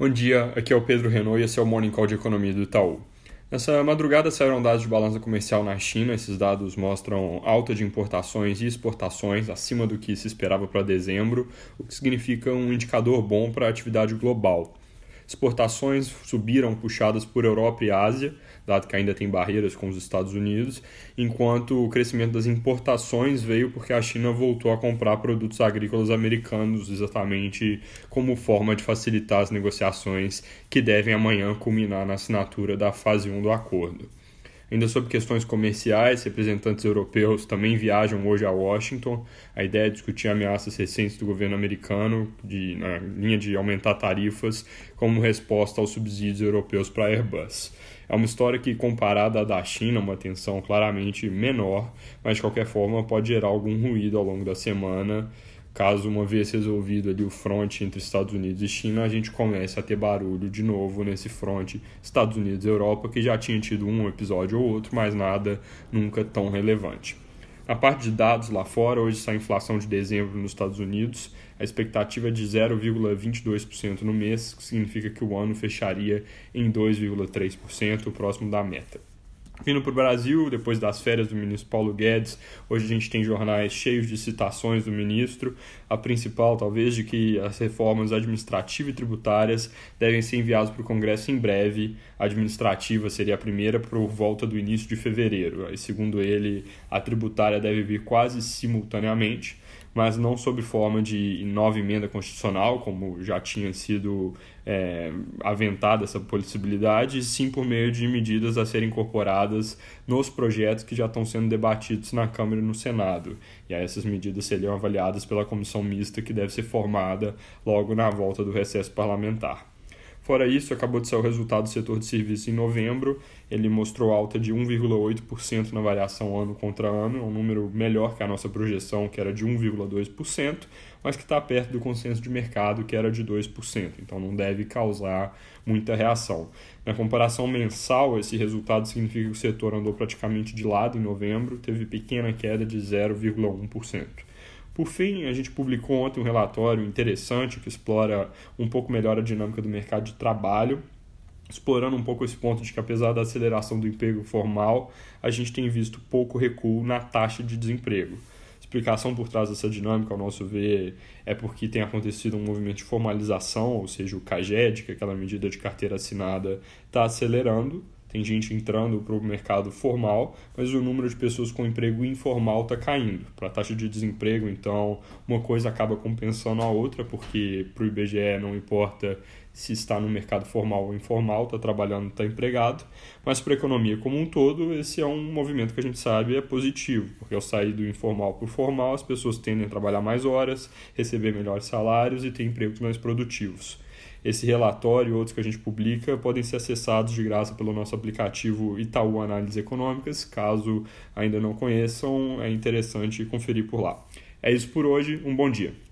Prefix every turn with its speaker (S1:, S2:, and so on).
S1: Bom dia, aqui é o Pedro Renault e esse é o Morning Call de Economia do Itaú. Nessa madrugada saíram dados de balança comercial na China. Esses dados mostram alta de importações e exportações acima do que se esperava para dezembro, o que significa um indicador bom para a atividade global. Exportações subiram puxadas por Europa e Ásia, dado que ainda tem barreiras com os Estados Unidos, enquanto o crescimento das importações veio porque a China voltou a comprar produtos agrícolas americanos, exatamente como forma de facilitar as negociações que devem amanhã culminar na assinatura da fase 1 do acordo. Ainda sobre questões comerciais, representantes europeus também viajam hoje a Washington. A ideia é discutir ameaças recentes do governo americano de, na linha de aumentar tarifas como resposta aos subsídios europeus para a Airbus. É uma história que, comparada à da China, uma tensão claramente menor, mas de qualquer forma pode gerar algum ruído ao longo da semana caso uma vez resolvido ali o fronte entre Estados Unidos e China, a gente comece a ter barulho de novo nesse fronte Estados Unidos Europa, que já tinha tido um episódio ou outro, mas nada nunca tão relevante. Na parte de dados lá fora, hoje sai a inflação de dezembro nos Estados Unidos, a expectativa é de 0,22% no mês, que significa que o ano fecharia em 2,3%, próximo da meta. Vindo para o Brasil, depois das férias do ministro Paulo Guedes, hoje a gente tem jornais cheios de citações do ministro. A principal, talvez, de que as reformas administrativas e tributárias devem ser enviadas para o Congresso em breve. A administrativa seria a primeira por volta do início de fevereiro. E, segundo ele, a tributária deve vir quase simultaneamente mas não sob forma de nova emenda constitucional, como já tinha sido é, aventada essa possibilidade, sim por meio de medidas a serem incorporadas nos projetos que já estão sendo debatidos na Câmara e no Senado. E aí essas medidas seriam avaliadas pela comissão mista que deve ser formada logo na volta do recesso parlamentar. Fora isso, acabou de sair o resultado do setor de serviços em novembro. Ele mostrou alta de 1,8% na variação ano contra ano, um número melhor que a nossa projeção, que era de 1,2%, mas que está perto do consenso de mercado, que era de 2%. Então não deve causar muita reação. Na comparação mensal, esse resultado significa que o setor andou praticamente de lado em novembro, teve pequena queda de 0,1%. Por fim, a gente publicou ontem um relatório interessante que explora um pouco melhor a dinâmica do mercado de trabalho, explorando um pouco esse ponto de que, apesar da aceleração do emprego formal, a gente tem visto pouco recuo na taxa de desemprego. A explicação por trás dessa dinâmica, ao nosso ver, é porque tem acontecido um movimento de formalização, ou seja, o CAGED, que é aquela medida de carteira assinada, está acelerando, tem gente entrando para o mercado formal, mas o número de pessoas com emprego informal está caindo. Para a taxa de desemprego, então, uma coisa acaba compensando a outra, porque para o IBGE não importa se está no mercado formal ou informal, está trabalhando, está empregado, mas para a economia como um todo, esse é um movimento que a gente sabe é positivo, porque ao sair do informal para o formal, as pessoas tendem a trabalhar mais horas, receber melhores salários e ter empregos mais produtivos. Esse relatório e outros que a gente publica podem ser acessados de graça pelo nosso aplicativo Itaú Análises Econômicas. Caso ainda não conheçam, é interessante conferir por lá. É isso por hoje, um bom dia.